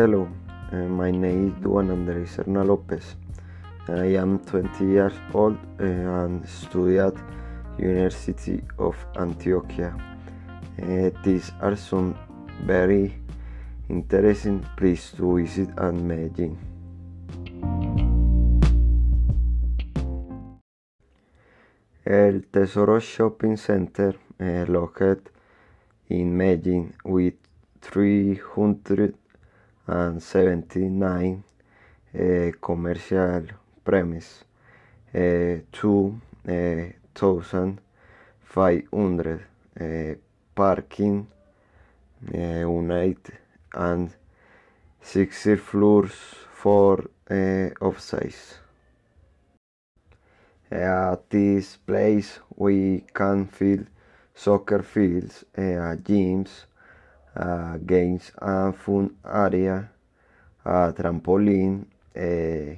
Hello, uh, my name is Juan Andres Serna Lopez. I am 20 years old uh, and study at University of Antioquia. Uh, these are some very interesting places to visit at Medellin. El Tesoro Shopping Center, uh, located in Medellin with and 79 uh, commercial premise uh, to uh, 1500 uh, parking uh, unit and 60 floors for uh, eh, of size. Eh, at this place we can feel soccer fields, uh, gyms, games and fun area, a trampoline, uh,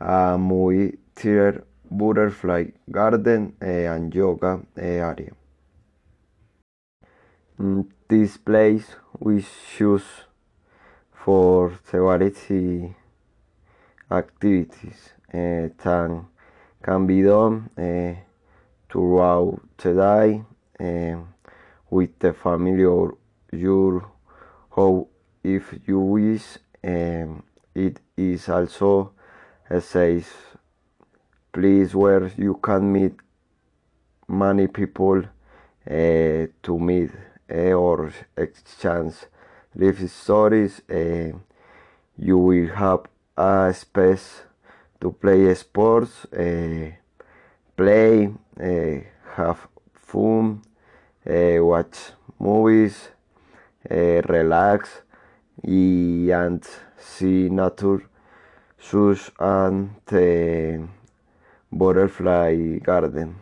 a movie theater, butterfly garden uh, and yoga uh, area. Mm, this place we choose for variety activities uh, that can be done uh, throughout the day uh, with the family or your home if you wish. Um, it is also a safe place where you can meet many people uh, to meet uh, or exchange life stories. Uh, you will have a space to play sports, uh, play, have fun, uh, watch movies, uh, and see nature such and the butterfly garden.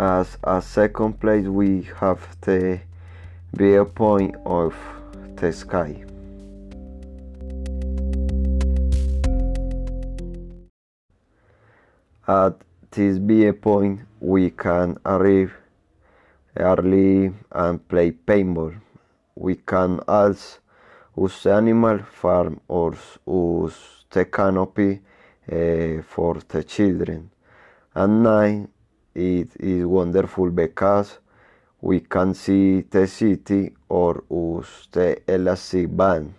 As a second place, we have the viewpoint of the sky. At this viewpoint, we can arrive early and play paintball. We can also use animal farm or use the canopy uh, for the children. At night, it is wonderful because we can see the city or use the elastic band.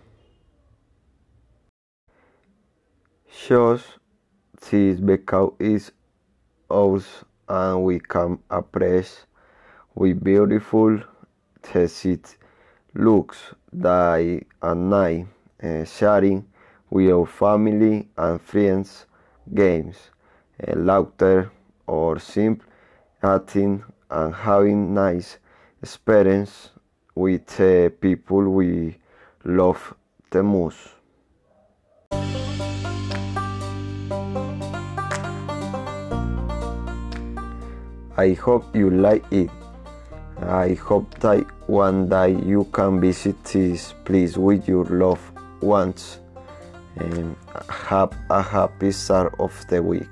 Shows this because it's ours and we can appreciate we beautiful the city looks day and night, uh, sharing with our family and friends games, uh, laughter or simple eating and having nice experience with the people we love the most. I hope you like it. I hope that one day you can visit this place with your loved ones and have a happy start of the week.